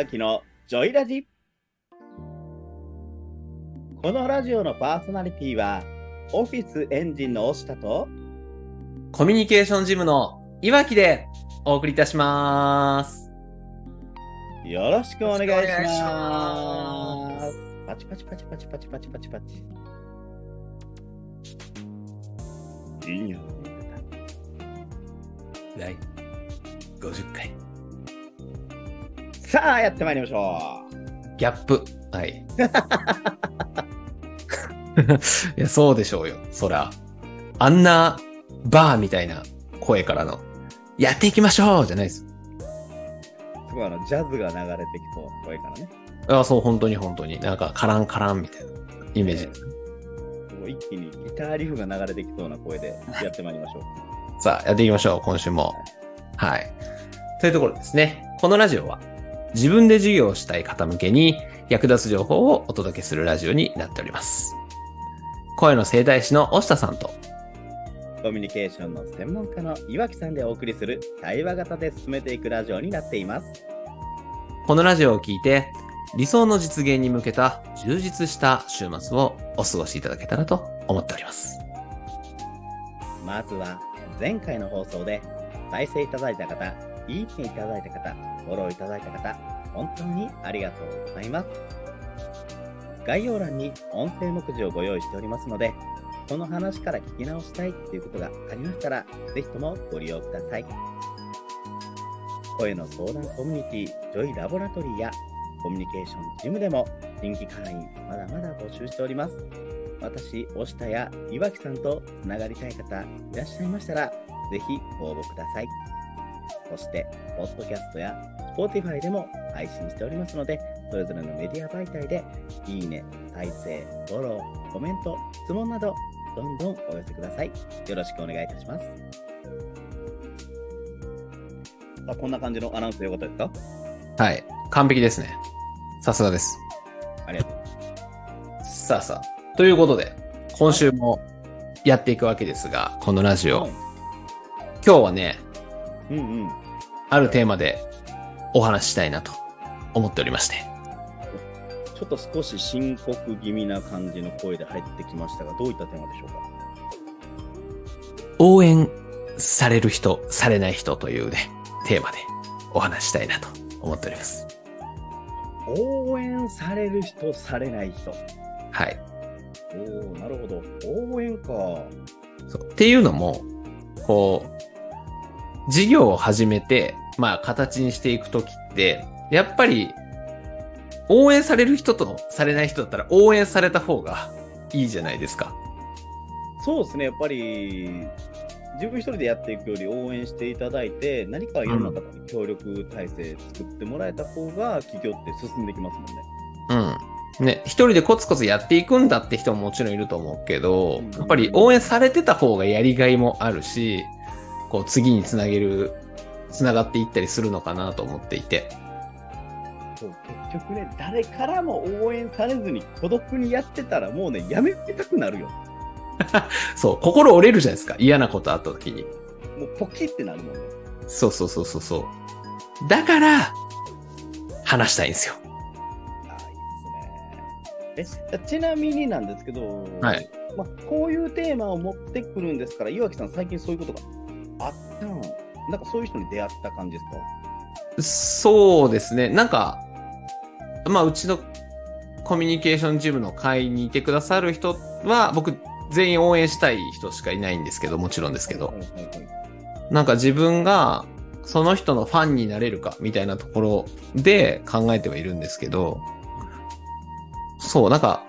わきのジョイラジこのラジオのパーソナリティはオフィスエンジンの押下とコミュニケーションジムのいわきでお送りいたします。よろしくお願いしますよろしくお願いしますパチパチパチパチパチパチパチパチいいよ第50回。さあやってまいりましょギャップ。はい。いや、そうでしょうよ。そら。あんなバーみたいな声からの、やっていきましょうじゃないです。うすごいあのジャズが流れてきそう声からねあそう、本当に本当に。なんか、カランカランみたいなイメージです。もう一気にギターリフが流れてきそうな声でやってまいりましょう さあ、やっていきましょう、今週も。はい。というところですね。このラジオは、自分で授業をしたい方向けに役立つ情報をお届けするラジオになっております。声の整体師の押下さんと、コミュニケーションの専門家の岩木さんでお送りする対話型で進めていくラジオになっています。このラジオを聞いて、理想の実現に向けた充実した週末をお過ごしいただけたらと思っております。まずは前回の放送で再生いただいた方、いいねいただいた方、フォローいただいた方、本当にありがとうございます。概要欄に音声目次をご用意しておりますので、この話から聞き直したいっていうことがありましたら、ぜひともご利用ください。声の相談コミュニティ、ジョイラボラトリーやコミュニケーションジムでも新規会員まだまだ募集しております。私、押下や岩木さんとつながりたい方いらっしゃいましたら、ぜひご応募ください。そして、ポッドキャストや Spotify でも配信しておりますので、それぞれのメディア媒体で、いいね、再生、フォロー、コメント、質問など、どんどんお寄せください。よろしくお願いいたします。あこんな感じのアナウンスでよかったですか？はい。完璧ですね。さすがです。ありがとう。さあさあ。ということで、今週もやっていくわけですが、このラジオ。今日はね、うんうん。あるテーマでお話ししたいなと思っておりまして。ちょっと少し深刻気味な感じの声で入ってきましたが、どういったテーマでしょうか？応援される人、されない人というね、テーマでお話ししたいなと思っております。応援される人、されない人。はい。おおなるほど。応援か。そうっていうのも、こう、事業を始めて、まあ形にしていくときって、やっぱり、応援される人とされない人だったら応援された方がいいじゃないですか。そうですね、やっぱり、自分一人でやっていくより応援していただいて、何かいろんな方に協力体制作ってもらえた方が、企業って進んできますもんね。うん。ね、一人でコツコツやっていくんだって人ももちろんいると思うけどうん、やっぱり応援されてた方がやりがいもあるし、こう次につなげる、つながっていったりするのかなと思っていて。そう結局ね、誰からも応援されずに孤独にやってたら、もうね、やめたくなるよ。そう、心折れるじゃないですか。嫌なことあった時に。もうポキってなるもんね。そうそうそうそうそう。だから、話したいんですよ。ああ、いいですね。え、ちなみになんですけど、はいまあ、こういうテーマを持ってくるんですから、岩木さん、最近そういうことがあったんなんかそういう人に出会った感じですか？そうですね。なんか、まあ、うちのコミュニケーションジムの会にいてくださる人は、僕、全員応援したい人しかいないんですけど、もちろんですけどは、いはいはいなんか自分が、その人のファンになれるか、みたいなところで考えてはいるんですけど、そう、なんか、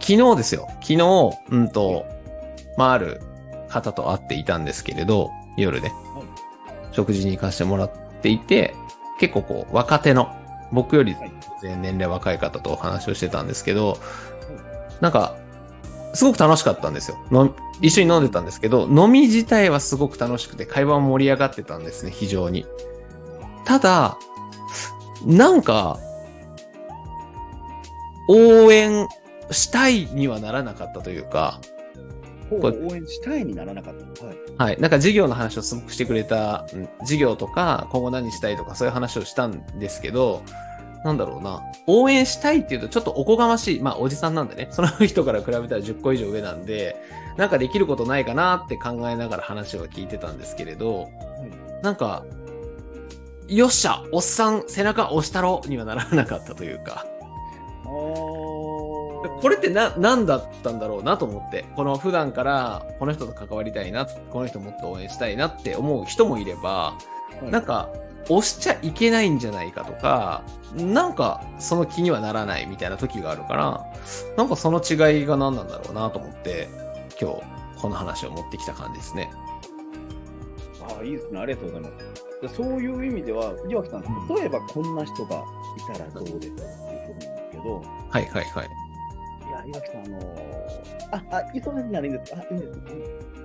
昨日ですよ。昨日、うんと、まあ、ある方と会っていたんですけれど、夜で、食事に行かせてもらっていて、結構こう、若手の、僕よりはい全然年齢若い方とお話をしてたんですけど、なんか、すごく楽しかったんですよ。の一緒に飲んでたんですけど、飲み自体はすごく楽しくて、会話も盛り上がってたんですね、非常に。ただ、なんか、応援したいにはならなかったというか、応援したいにならなかった。はい。はい。なんか事業の話をすごくしてくれた、うん事業とか、今後何したいとかそういう話をしたんですけど、なんだろうな、応援したいっていうとちょっとおこがましい。まあ、おじさんなんでね。その人から比べたら10個以上上なんで、なんかできることないかなって考えながら話は聞いてたんですけれど、なんか、よっしゃ、おっさん背中押したろにはならなかったというか。これってな、何だったんだろうなと思って。この普段から、この人と関わりたいな、この人もっと応援したいなって思う人もいれば、なんか、押しちゃいけないんじゃないかとか、なんか、その気にはならないみたいな時があるから、なんかその違いが何なんだろうなと思って、今日、この話を持ってきた感じですね。ああ、いいですね。ありがとうございます。でそういう意味では、岩木さん、例えばこんな人がいたらどうですかっていうことなんですけど、はいはいはい。岩木さん、あのー、あ、あ、忙しいならいいんですか？あ、いいんです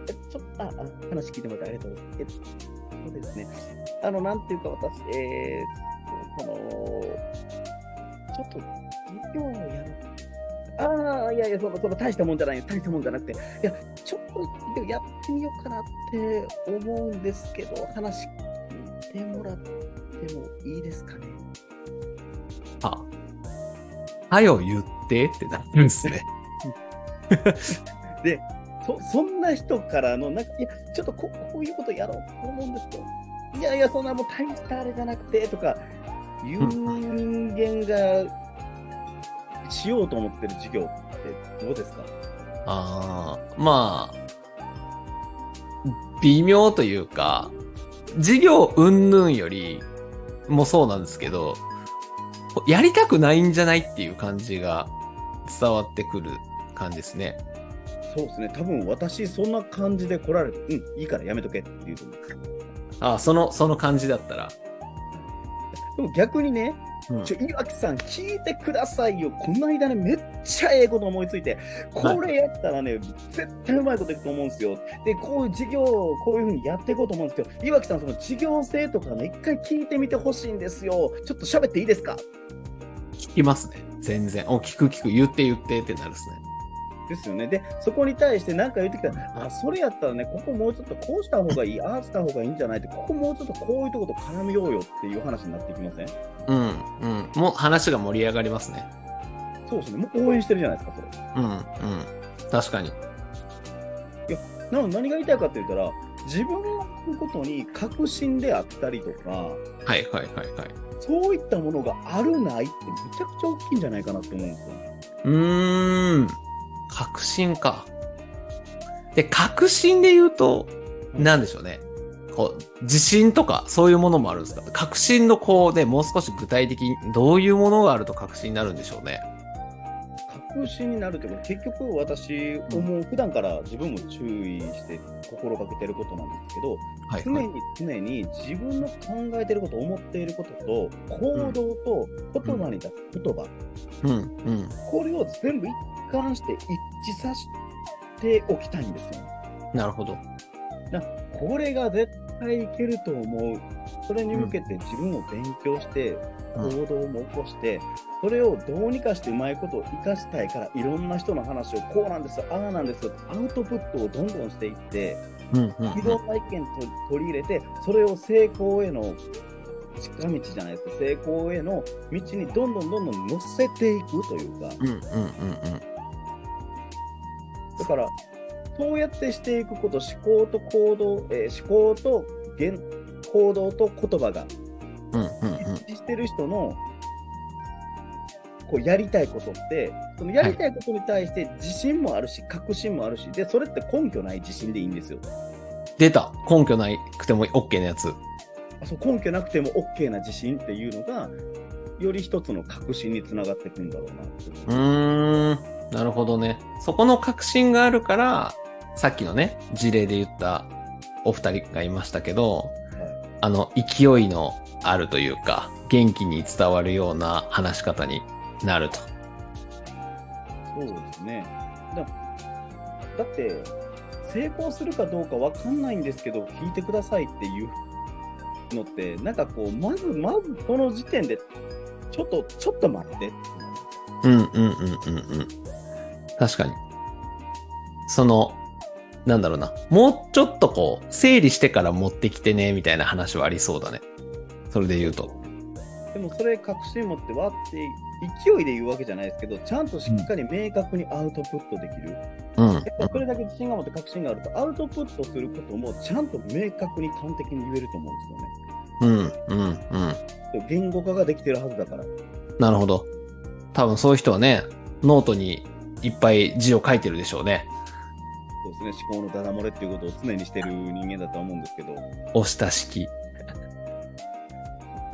えちょっと、あ、あ話聞いてもらってありがとうございます。えそうですね。あの、なんていうか、私、えー、この、ちょっと、授業をやる。ああ、いやいや、その、その、大したもんじゃない、大したもんじゃなくて、いや、ちょっと、やってみようかなって思うんですけど、話聞いてもらってもいいですかね？あ、はよ言ってってなるんですね。で、そそんな人からの、なんか、いや、ちょっとここういうことやろうと思うんですけど、いやいや、そんなもう大したあれじゃなくて、とか、いう人間がしようと思ってる授業ってどうですか？ああ、まあ、微妙というか、授業云々よりもそうなんですけど、やりたくないんじゃないっていう感じが伝わってくる感じですね。そうですね、多分私、そんな感じで来られて、うん、いいからやめとけって言うと思う。ああ、その、その感じだったら。でも逆にね、うんちょ、岩木さん、聞いてくださいよ。この間ね、めっちゃええこと思いついて、これやったらね、絶対うまいこといくと思うんですよ。で、こういう授業をこういうふうにやっていこうと思うんですけど、岩木さん、その授業性とかね、一回聞いてみてほしいんですよ。ちょっと喋っていいですか？聞きますね。全然。お、聞く聞く、言って言ってってなるですね。ですよね。で、そこに対して何か言ってきたら、あ、それやったらね、ここもうちょっとこうした方がいい、ああした方がいいんじゃないって、ここもうちょっとこういうとこと絡めようよっていう話になっていきません？うん、うん。もう話が盛り上がりますね。そうですね。もう応援してるじゃないですか、それ。うん、うん。確かに。なので何が言いたいかって言ったら、自分のことに確信であったりとか、はいはいはいはい。そういったものがあるないってめちゃくちゃ大きいんじゃないかなって思うんですよ。うーん。確信か。で、確信で言うと、なんでしょうね。こう、自信とか、そういうものもあるんですか？確信のこうね、もう少し具体的に、どういうものがあると確信になるんでしょうね？確信になるけど、結局私思う、普段から自分も注意して心がけてることなんですけど、はい、常に常に自分の考えてること、思っていることと、行動と言葉に出す言葉、うん、うん。これを全部一貫して一致させておきたいんですよ。なるほど。これが絶対いけると思う。それに向けて自分を勉強して、うん行動も起こして、それをどうにかしてうまいことを活かしたいから、いろんな人の話をこうなんですよ、ああなんですよ、アウトプットをどんどんしていって、うん、うん、いろんな意見と取り入れて、それを成功への近道じゃないですか、成功への道にどんどんどんどん乗せていくというか、うん、うん、うん、うん。だから、そうやってしていくこと、思考と行動、えー思考と言行動と言葉がうん、うん、一致してる人の、こうやりたいことって、そのやりたいことに対して自信もあるし、確信もあるし、で、それって根拠ない自信でいいんですよ。出た。根拠ないくても OK なやつ。あそう根拠なくても OK な自信っていうのが、より一つの確信につながっていくんだろうなうーん。なるほどね。そこの確信があるから、さっきのね、事例で言ったお二人がいましたけど、あの、勢いのあるというか、元気に伝わるような話し方になると。そうですね。だだって、成功するかどうかわかんないんですけど、聞いてくださいっていうのって、なんかこう、まず、まずこの時点で、ちょっと、ちょっと待ってうんうんうんうんうん。確かに。その、なんだろうな。もうちょっとこう、整理してから持ってきてね、みたいな話はありそうだね。それで言うと。でもそれ確信持ってわって勢いで言うわけじゃないですけど、ちゃんとしっかり明確にアウトプットできる。うん。やっぱそれだけ自信が持って確信があると、アウトプットすることもちゃんと明確に端的に言えると思うんですよね。うん。うん。うん。言語化ができてるはずだから。なるほど。多分そういう人はね、ノートにいっぱい字を書いてるでしょうね。そうですね、思考のダダ漏れっていうことを常にしてる人間だとは思うんですけど、押した式。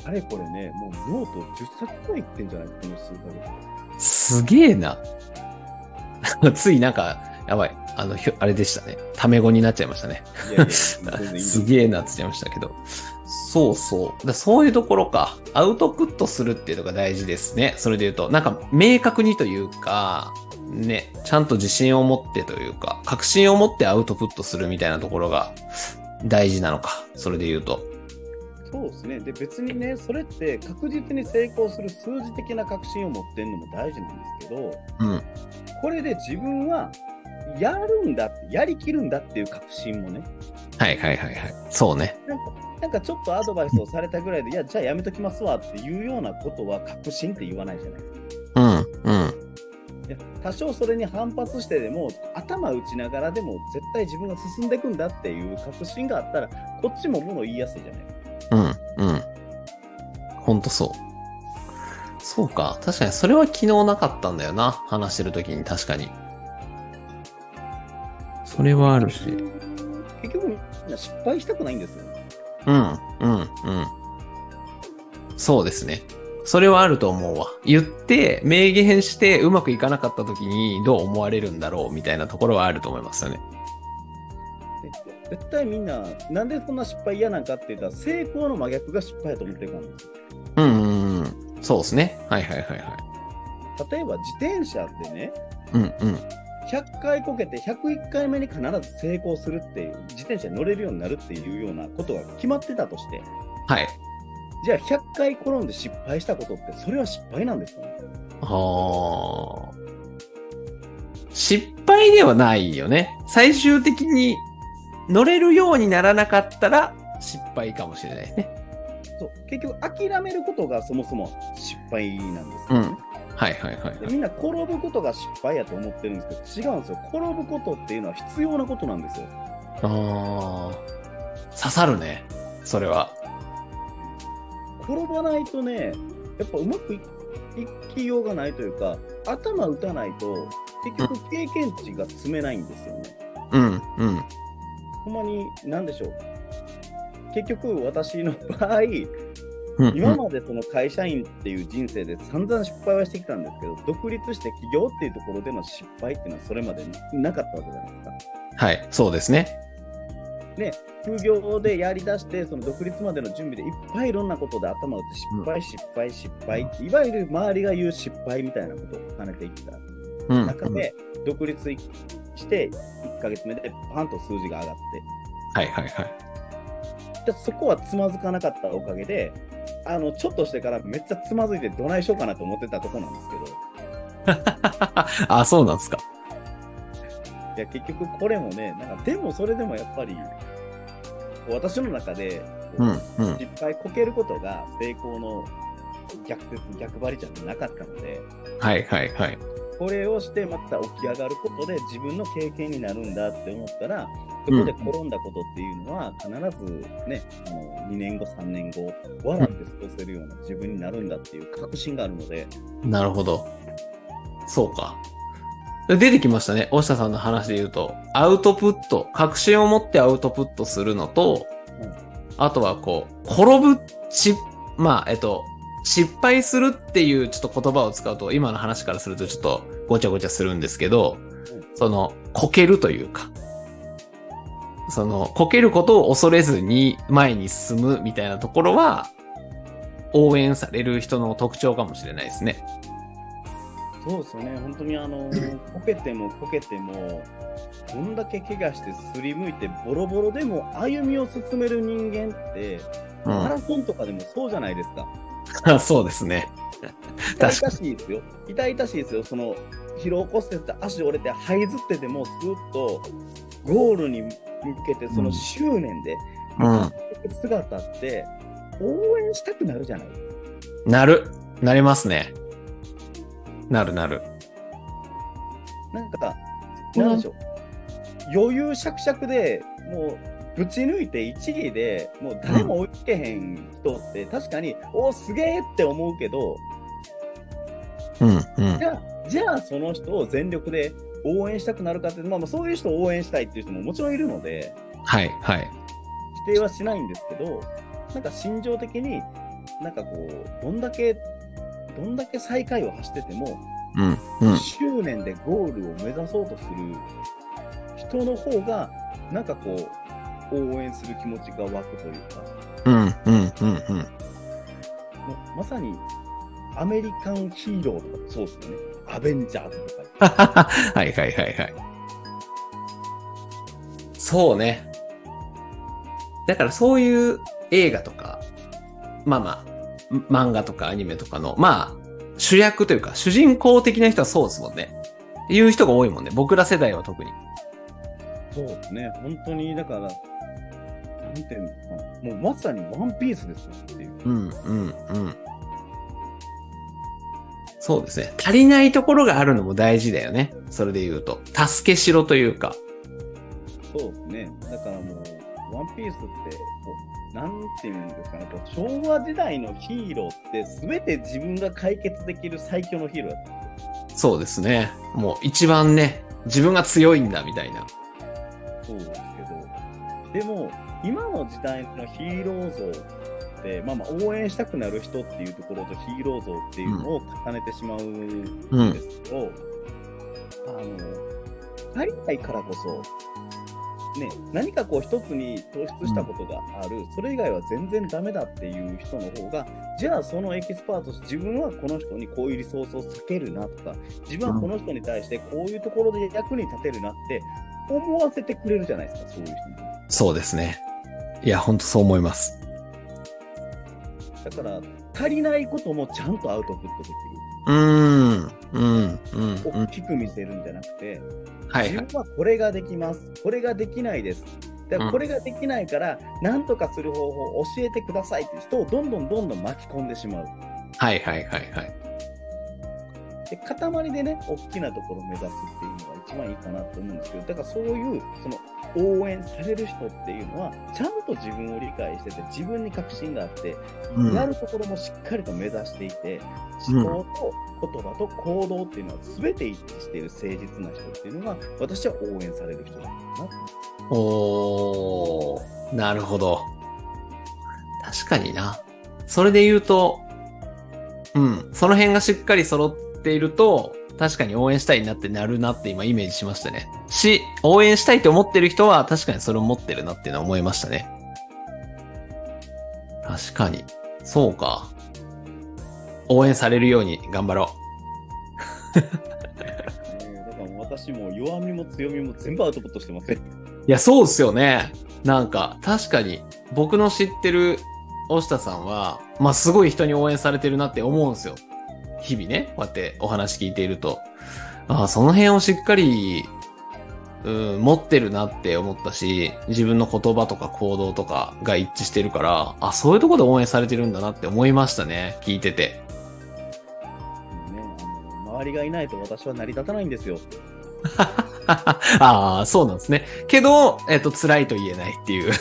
あれこれね、もうノート10冊くらいいってんじゃない？この数ヶ月。すげえな。ついなんか、やばい。あの、あれでしたね。タメ語になっちゃいましたね。いやいや、すげえなって言っちゃいましたけど。そうそう。だそういうところか。アウトプットするっていうのが大事ですね。それで言うと、なんか明確にというか、ね、ちゃんと自信を持ってというか、確信を持ってアウトプットするみたいなところが大事なのか。それで言うと。そうですね。で、別にね、それって確実に成功する数字的な確信を持ってるのも大事なんですけど、うん。これで自分はやるんだって、やりきるんだっていう確信もね、はいはいはいはい。そうね。なんか、なんかちょっとアドバイスをされたぐらいで、いや、じゃあやめときますわっていうようなことは確信って言わないじゃないですか。うん、うん。いや多少それに反発してでも、頭打ちながらでも、絶対自分が進んでいくんだっていう確信があったら、こっちももの言いやすいじゃないですか。うん、うん。ほんとそう。そうか。確かにそれは昨日なかったんだよな。話してる時に確かに。それはあるし。結局、みんな失敗したくないんですよ。うん、うん、うん。そうですね。それはあると思うわ。言って、明言してうまくいかなかった時にどう思われるんだろうみたいなところはあると思いますよね。で絶対みんな、なんでそんな失敗嫌なんかって言ったら、成功の真逆が失敗やと思ってるからなんですよ。うん、うん、うん。そうですね。はいはいはいはい。例えば自転車ってね、うん、うん。100回こけて101回目に必ず成功するっていう、自転車に乗れるようになるっていうようなことが決まってたとして、はい。じゃあ100回転んで失敗したことって、それは失敗なんですよね？ああ。失敗ではないよね。最終的に乗れるようにならなかったら失敗かもしれないね。そう結局、諦めることがそもそも失敗なんですよね。はいはいはい、はい。でみんな転ぶことが失敗やと思ってるんですけど、違うんですよ。転ぶことっていうのは必要なことなんですよ。ああ。刺さるね。それは。転ばないとね、やっぱうまくいいきようがないというか、頭打たないと、結局経験値が積めないんですよね。うんうん。ほんまに、なんでしょう。結局、私の場合、うんうん、今までその会社員っていう人生で散々失敗はしてきたんですけど、独立して起業っていうところでの失敗っていうのはそれまでなかったわけじゃないですか。はい、そうですね。で、副業でやりだして、その独立までの準備でいっぱいいろんなことで頭を打って失敗、失敗、失敗って、いわゆる周りが言う失敗みたいなことを重ねていったうん、中で、独立して1ヶ月目でパンと数字が上がって、はいはいはい。でそこはつまずかなかったおかげで、あのちょっとしてからめっちゃつまずいてどないしようかなと思ってたとこなんですけど、あ、そうなんですか。いや結局これもね、なんかでもそれでもやっぱり、私の中で、うんうん。失敗こけることが成功の逆説、逆張りじゃなかったので、はいはいはい。これをしてまた起き上がることで自分の経験になるんだって思ったら、そこで転んだことっていうのは必ずね、あの2年後、3年後、笑って過ごせるような自分になるんだっていう確信があるので、なるほど。そうか。出てきましたね。大下さんの話で言うと、アウトプット、確信を持ってアウトプットするのと、うんあとはこう、転ぶ、し、まあ、えっと、失敗するっていうちょっと言葉を使うと、今の話からするとちょっとごちゃごちゃするんですけど、その、こけるというか、その、こけることを恐れずに前に進むみたいなところは、応援される人の特徴かもしれないですね。そうですよね、本当にあの、こけてもこけても、こんだけ怪我してすりむいて、ボロボロでも歩みを進める人間って、マラソンとかでもそうじゃないですか。うん。そうですね。痛々しいですよ。痛々しいですよ。その、疲労骨折って足折れて、這いずってでも、ずっとゴールに向けて、その執念で、うん。姿って、応援したくなるじゃないなる。なりますね。なるなる。なんか、なんでしょう。余裕しゃくしゃくでもう、ぶち抜いて一撃でもう誰も追いつけへん人って、確かに、おーすげえって思うけど、うん、うんじ。ゃあ、じゃあその人を全力で応援したくなるかって、まあ、まあそういう人を応援したいっていう人ももちろんいるので、はい、はい。否定はしないんですけど、なんか心情的に、なんかこう、どんだけ、どんだけ最下位を走ってても、うん、うん。執念でゴールを目指そうとする人の方が、なんかこう、応援する気持ちが湧くというか、うん、うん、うん、うん。まさにアメリカンヒーローとかもそうですよね。アベンジャーズとか。はいはいはいはい。そうね。だからそういう映画とか、まあまあ、漫画とかアニメとかの、まあ、主役というか、主人公的な人はそうですもんね。いう人が多いもんね。僕ら世代は特に。そうですね。本当に、だから、なんていうのかな。もうまさにワンピースですよっていう。うん、うん、うん。そうですね。足りないところがあるのも大事だよね。それで言うと。助けしろというか。そうですね。だからもう、ワンピースって、こう、なんていうんですかね、こう昭和時代のヒーローって、すべて自分が解決できる最強のヒーローだった。そうですね。もう一番ね、自分が強いんだみたいな。そうですけど、でも、今の時代のヒーロー像って、まあまあ、応援したくなる人っていうところとヒーロー像っていうのを重ねてしまうんですけど、あの、足りないからこそ、ね、何かこう一つに突出したことがある、それ以外は全然ダメだっていう人の方が、じゃあそのエキスパートして自分はこの人にこういうリソースを避けるなとか、自分はこの人に対してこういうところで役に立てるなって思わせてくれるじゃないですか、そういう人に。そうですね。いや、ほんとそう思います。だから、足りないこともちゃんとアウトプットできる。うーん、うん、うん、うん。大きく見せるんじゃなくて、はいはい。自分はこれができます。これができないです。だからうんこれができないから、なんとかする方法を教えてくださいって人をどんどんどんどん巻き込んでしまう。はいはいはいはい。で、塊でね、大きなところを目指すっていうのが一番いいかなと思うんですけど、だからそういう、その、応援される人っていうのは、ちゃんと自分を理解してて、自分に確信があって、うん。やるところもしっかりと目指していて、思考と言葉と行動っていうのは全て一致している誠実な人っていうのが、私は応援される人だなおー、なるほど。確かにな。それで言うと、うん、その辺がしっかり揃っていると、確かに応援したいなってなるなって今イメージしましたね。し、応援したいと思ってる人は確かにそれを持ってるなっていうのは思いましたね。確かに。そうか。応援されるように頑張ろえーだから私も弱みも強みも全部アウトプットしてますね。う。いや、そうっすよね。なんか、確かに、僕の知ってる押田さんは、まあ、すごい人に応援されてるなって思うんですよ。日々ね、こうやってお話聞いていると。ああ、その辺をしっかり、うん、持ってるなって思ったし、自分の言葉とか行動とかが一致してるから、あ、そういうところで応援されてるんだなって思いましたね。聞いてて。ね、周りがいないと私は成り立たないんですよ。ああ、そうなんですね。けど、えっと、辛いと言えないっていう。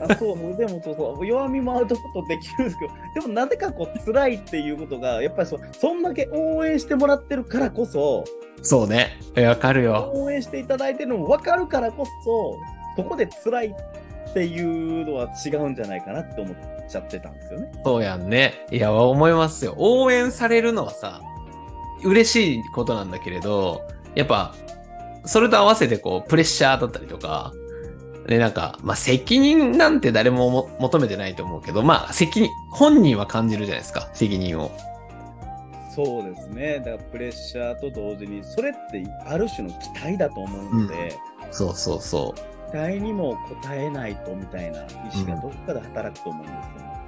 あそう、もうでもそうそう、弱みもアウトプットできるんですけど、でもなぜかこう辛いっていうことが、やっぱりそそんだけ応援してもらってるからこそ、そうね。えわかるよ。応援していただいてるのも分かるからこそ、そこで辛いっていうのは違うんじゃないかなって思っちゃってたんですよね。そうやんね。いや、思いますよ。応援されるのはさ、嬉しいことなんだけれど、やっぱ、それと合わせてこう、プレッシャーだったりとか、で、なんか、まあ、責任なんて誰もも求めてないと思うけど、まあ、責任、本人は感じるじゃないですか、責任を。そうですね。だからプレッシャーと同時に、それってある種の期待だと思うので、そうそうそ期待にも応えないとみたいな意思がどっかで働くと思うんですよね。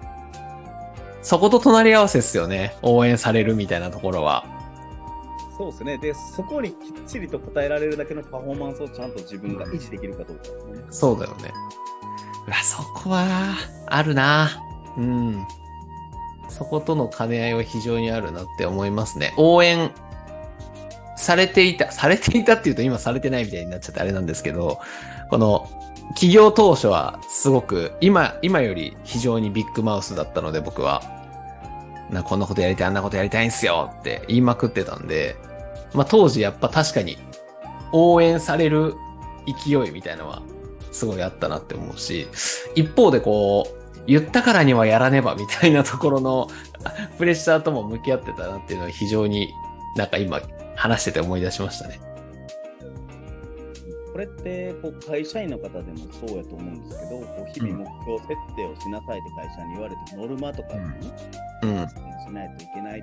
う。そこと隣り合わせですよね。応援されるみたいなところは。そうですね。で、そこにきっちりと応えられるだけのパフォーマンスをちゃんと自分が維持できるかどうかですね。そうだよね。うわ、そこは、あるな。うん。そことの兼ね合いは非常にあるなって思いますね。応援されていた、されていたっていうと今されてないみたいになっちゃってあれなんですけど、この企業当初はすごく今、今より非常にビッグマウスだったので僕は、な、こんなことやりたい、あんなことやりたいんすよって言いまくってたんで、まあ当時やっぱ確かに応援される勢いみたいなのはすごいあったなって思うし、一方でこう、言ったからにはやらねばみたいなところの プレッシャーとも向き合ってたなっていうのは非常になんか今話してて思い出しましたね。これってこう会社員の方でもそうやと思うんですけど、こう日々目標設定をしなさいって会社に言われて、ノルマとかにね、うん。しないといけない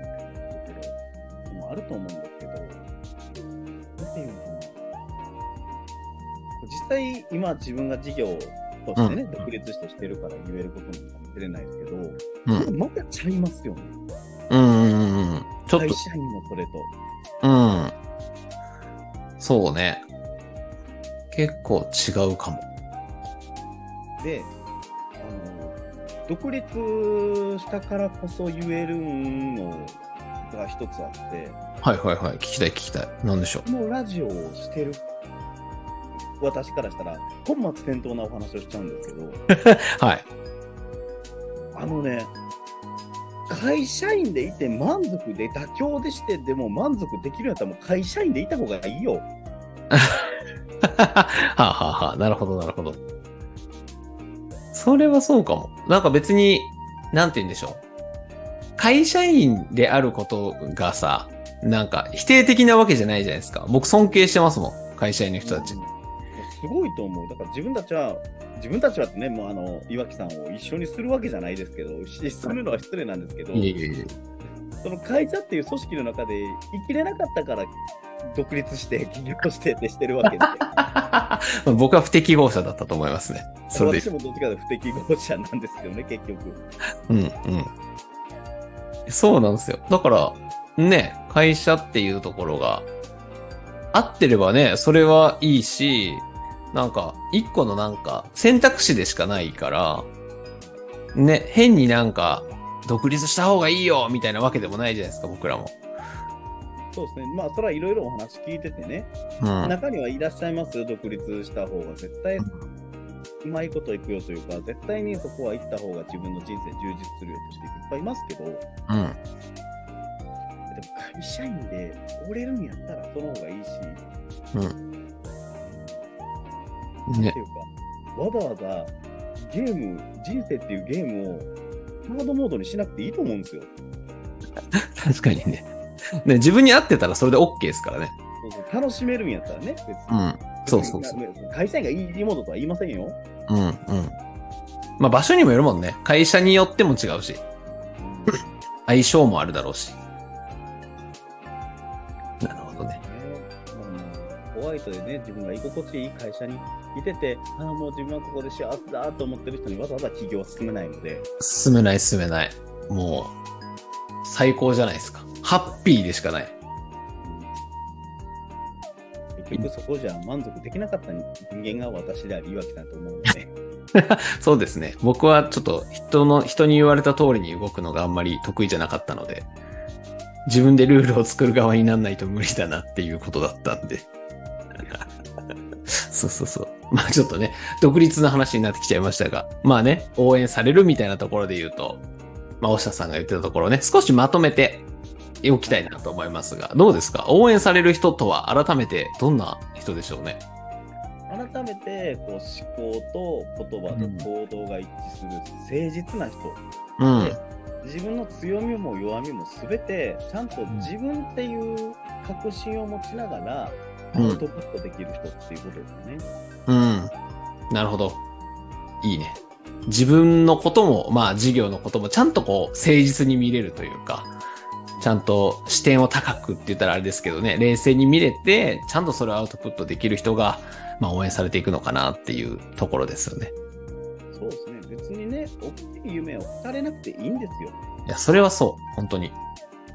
もあると思うんですけど、なんていうのかな。実際、今自分が事業としてね、独立してしてるから言えることかもしれないですけど、うん。またちゃいますよね。うんうんうんうん。ちょっと、会社員のそれと。うん。そうね。結構違うかも。で、あの、独立したからこそ言えるのが一つあって、はいはいはい。聞きたい聞きたい。なんでしょこのラジオをしてる私からしたら、本末転倒なお話をしちゃうんですけど、う。はい。あのね、会社員でいて満足で妥協でしてでも満足できるんやったらもう会社員でいた方がいいよ。はあ、はあはあ、なるほどなるほど。それはそうかも。なんか別に、なんて言うんでしょう。会社員であることがさ、なんか否定的なわけじゃないじゃないですか。僕尊敬してますもん。会社員の人たち。うんすごいと思う。だから自分たちは、自分たちはってね、もうあの、岩木さんを一緒にするわけじゃないですけど、しするのは失礼なんですけど、いえいえいえ。その会社っていう組織の中で生きれなかったから、独立して起業してってしてるわけで。僕は不適合者だったと思いますね。それで私。もどっちかと不適合者なんですけどね、結局。うんうん。そうなんですよ。だから、ね、会社っていうところが、合ってればね、それはいいし、なんか、一個のなんか、選択肢でしかないから、ね、変になんか、独立した方がいいよみたいなわけでもないじゃないですか、僕らも。そうですね。まあ、それはいろいろお話聞いててね、うん。中にはいらっしゃいますよ、独立した方が絶対うまいこといくよというか、絶対にそこは行った方が自分の人生充実するよとしていっぱいいますけど、でもうん。会社員で折れるんやったらその方がいいし、ねって。いうか、わざわざゲーム、人生っていうゲームをハードモードにしなくていいと思うんですよ。確かにね。ね、自分に合ってたらそれで OK ですからね。そうそう楽しめるんやったらね、別に。うん。そうそうそう。会社員がいいモードとは言いませんよ。うん、うん。まあ場所にもよるもんね。会社によっても違うし、相性もあるだろうし。なるほどね。ホワイトでね、自分が居心地いい会社にいてて、ああ、もう自分はここで幸せだと思ってる人にわざわざ起業は進めないので、進めない進めない。もう、最高じゃないですか。ハッピーでしかない。結局そこじゃ満足できなかった人間が私であり岩木さんと思うので、そうですね。僕はちょっと人の、人に言われた通りに動くのがあんまり得意じゃなかったので、自分でルールを作る側になんないと無理だなっていうことだったんで。そうそうそう。まあちょっとね、独立の話になってきちゃいましたが、まあね、応援されるみたいなところで言うと、まあ、大下さんが言ってたところね、少しまとめておきたいなと思いますが、どうですか？応援される人とは改めてどんな人でしょうね？改めてこう思考と言葉と行動が一致する誠実な人、うん。自分の強みも弱みも全てちゃんと自分っていう確信を持ちながらアうんウトプットできる人っていうことですよね。うん。なるほど。いいね。自分のことも、まあ事業のこともちゃんとこう誠実に見れるというか、ちゃんと視点を高くって言ったらあれですけどね、冷静に見れて、ちゃんとそれをアウトプットできる人が、まあ応援されていくのかなっていうところですよね。そうですね。別にね、大きい夢を語れなくていいんですよ。いや、それはそう。本当に。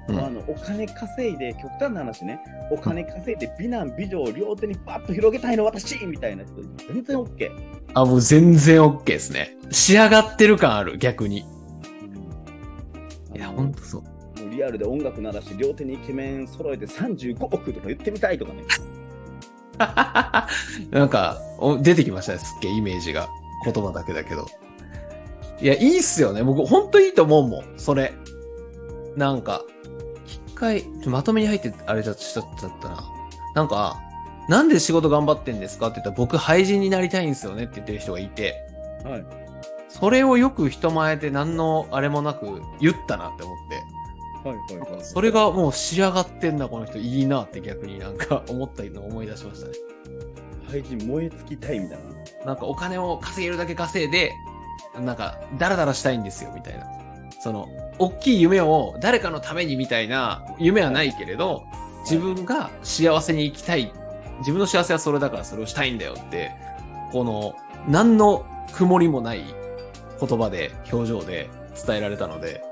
うんあのお金稼いで、極端な話ね、お金稼いで美男美女を両手にバッと広げたいの私みたいな人、全然 OK。あ、もう全然 OK ですね。仕上がってる感ある、逆に。いやや、ほんとそう。リアルで音楽鳴らして両手にイケメン揃えて35億とか言ってみたいとかね。なんか、お出てきましたね、すっげえイメージが。言葉だけだけど。いや、いいっすよね。僕、ほんといいと思うもん、それ。なんか、一回、まとめに入って、あれだしちゃったな。なんか、なんで仕事頑張ってんですか？って言ったら、僕、廃人になりたいんですよねって言ってる人がいて、はい。それをよく人前で何のあれもなく言ったなって思って。はいはいはい。それがもう仕上がってんな、この人。いいなって逆になんか思ったのを思い出しましたね。廃人燃え尽きたいみたいな。なんかお金を稼げるだけ稼いで、なんかダラダラしたいんですよ、みたいな。その、大きい夢を誰かのためにみたいな夢はないけれど、自分が幸せに生きたい。自分の幸せはそれだからそれをしたいんだよって、この、何の曇りもない言葉で、表情で伝えられたので、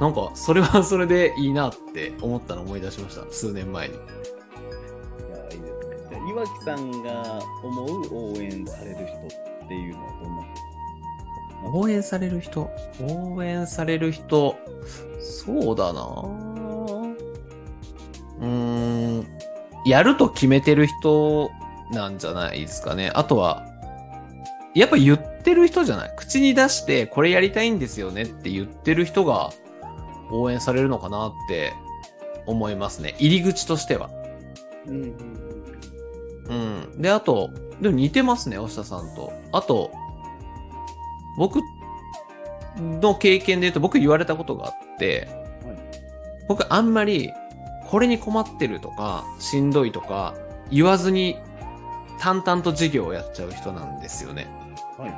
なんか、それはそれでいいなって思ったのを思い出しました。数年前に。いや、いいですね。じゃあ、岩木さんが思う応援される人っていうのはどんな人？応援される人？応援される人、そうだなうーん、やると決めてる人なんじゃないですかね。あとは、やっぱ言ってる人じゃない？口に出してこれやりたいんですよねって言ってる人が応援されるのかなって思いますね。入り口としては。うんうんうん。で、あと、でも似てますね、押田さんと。あと、僕の経験で言うと僕言われたことがあって、はい僕あんまりこれに困ってるとか、しんどいとか言わずに淡々と授業をやっちゃう人なんですよね。は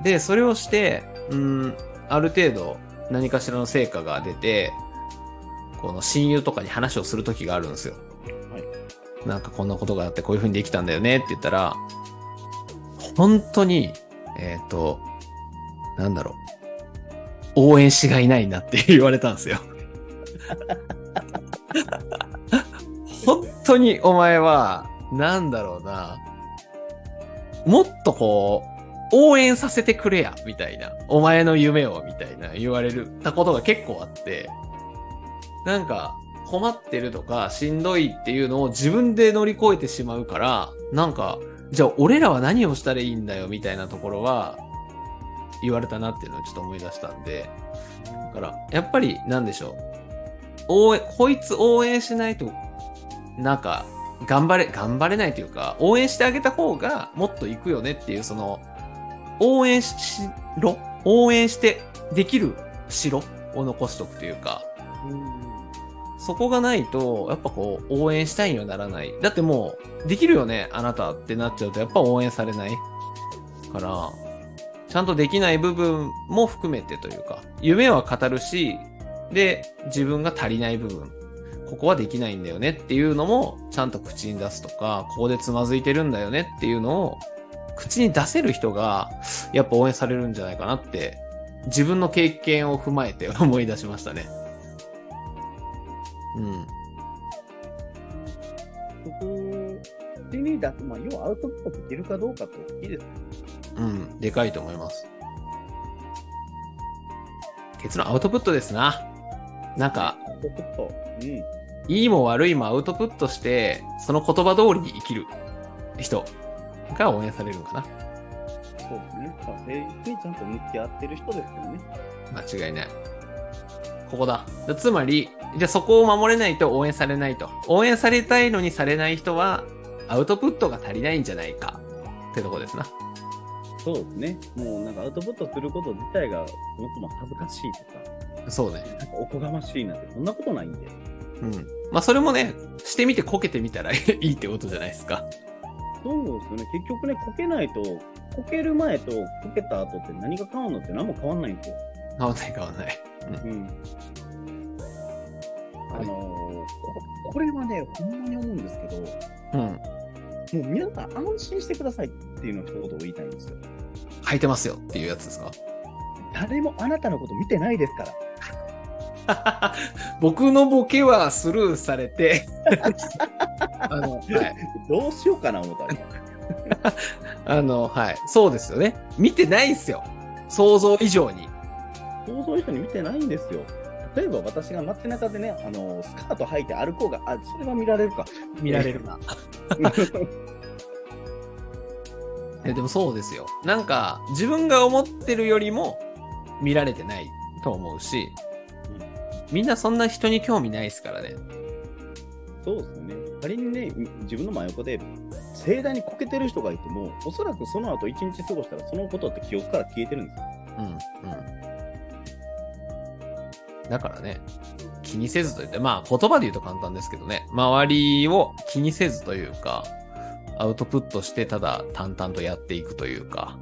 い。で、それをして、うん、ある程度何かしらの成果が出て、この親友とかに話をする時があるんですよ。はい。なんかこんなことがあってこういう風にできたんだよねって言ったら、本当に、えっ、と、なんだろう、応援しがいないなって言われたんですよ。本当にお前は、なんだろうな、もっとこう、応援させてくれや、みたいな。お前の夢を、みたいな言われるたことが結構あって、なんか、困ってるとか、しんどいっていうのを自分で乗り越えてしまうから、なんか、じゃあ俺らは何をしたらいいんだよ、みたいなところは、言われたなっていうのをちょっと思い出したんで、だから、やっぱり、なんでしょう。応援、こいつ応援しないと、なんか、頑張れ、頑張れないというか、応援してあげた方がもっと行くよねっていう、その、応援しろ応援してできる城を残しとくというか、そこがないと、やっぱこう、応援したいにはならない。だってもう、できるよね、あなたってなっちゃうと、やっぱ応援されない。から、ちゃんとできない部分も含めてというか、夢は語るし、で、自分が足りない部分、ここはできないんだよねっていうのも、ちゃんと口に出すとか、ここでつまずいてるんだよねっていうのを、口に出せる人が、やっぱ応援されるんじゃないかなって、自分の経験を踏まえて 思い出しましたね。うん。そこ口に出す、まあ、要はアウトプットできるかどうかって大きいですようん、でかいと思います。結論アウトプットですな。なんか、アウトプット。うん。いいも悪いもアウトプットして、その言葉通りに生きる人が応援されるのかな。そうですね。まあ、誠実にちゃんと向き合ってる人ですよね。間違いない。ここだ。つまり、じゃあそこを守れないと応援されないと。応援されたいのにされない人は、アウトプットが足りないんじゃないか。ってとこですな。そうですね。もうなんかアウトプットすること自体がそもそも恥ずかしいとか、そうね。なんかおこがましいなんてそんなことないんで。うん。まあそれもね、してみてこけてみたら いいってことじゃないですか。そうですよね？結局ね、こけないと、こける前とこけた後って何が変わるのって何も変わんないんですよ。変わんない変わんない。うん。あのーここれはね、ほんまに思うんですけど、うん。もう皆さん安心してくださいっていうのを一言を言いたいんですよ。履いてますよっていうやつですか？誰もあなたのこと見てないですから。僕のボケはスルーされて あの、はい。どうしようかな思ったら。あの、はい。そうですよね。見てないっすよ。想像以上に。想像以上に見てないんですよ。例えば私が街中でね、あのスカート履いて歩こうが、あ、それは見られるか。見られるな。えでもそうですよ。なんか、自分が思ってるよりも見られてないと思うし、みんなそんな人に興味ないですからね。そうですよね。仮にね、自分の真横で盛大にこけてる人がいても、おそらくその後一日過ごしたら、そのことって記憶から消えてるんですよ。うん、うん。だからね、気にせずと言って、まあ言葉で言うと簡単ですけどね、周りを気にせずというか、アウトプットしてただ淡々とやっていくというか、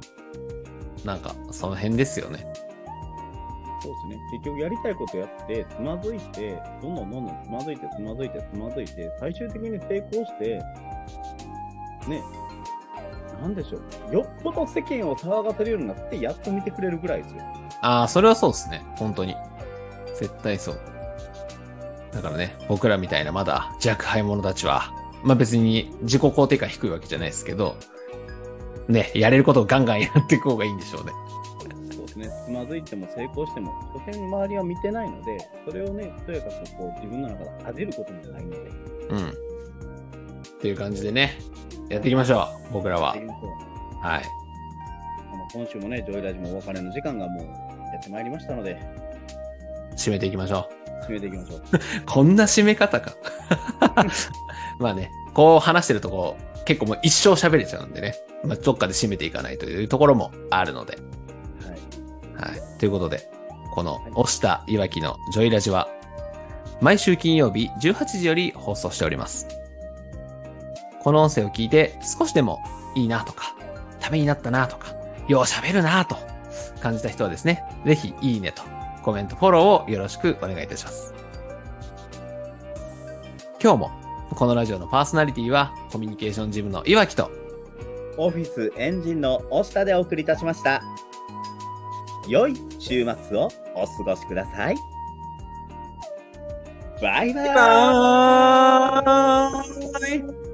なんかその辺ですよね。そうですね。結局やりたいことやって、つまずいて、どんどんどんどんつまずいて、つまずいて、つまずいて、最終的に成功して、ね、なんでしょう。よっぽど世間を騒がせるようになって、やっと見てくれるぐらいですよ。ああ、それはそうですね。本当に。絶対そう。だからね、僕らみたいなまだ若輩者たちは、まあ別に自己肯定感低いわけじゃないですけど、ね、やれることをガンガンやっていく方がいいんでしょうね。ですね。つまずいても成功しても、所詮周りは見てないので、それをね、とやかくこう自分の中で恥じることもないので、うん。っていう感じでね、やっていきましょう。僕らははい。今週もね、ジョイラジもお別れの時間がもうやってまいりましたので、締めていきましょ締めていきましょう。う。こんな締め方か。まあね、こう話してるとこう、結構もう一生喋れちゃうんでね、まあ、どっかで締めていかないというところもあるので。はい。はい。ということで、この、押したいわきのジョイラジは、毎週金曜日18時より放送しております。この音声を聞いて少しでもいいなとか、ためになったなとか、よう喋るなと感じた人はですね、ぜひいいねとコメント、フォローをよろしくお願いいたします。今日も、このラジオのパーソナリティは、コミュニケーションジムのいわきと、オフィスエンジンの押下でお送りいたしました。良い週末をお過ごしください。バイバイバイバーイ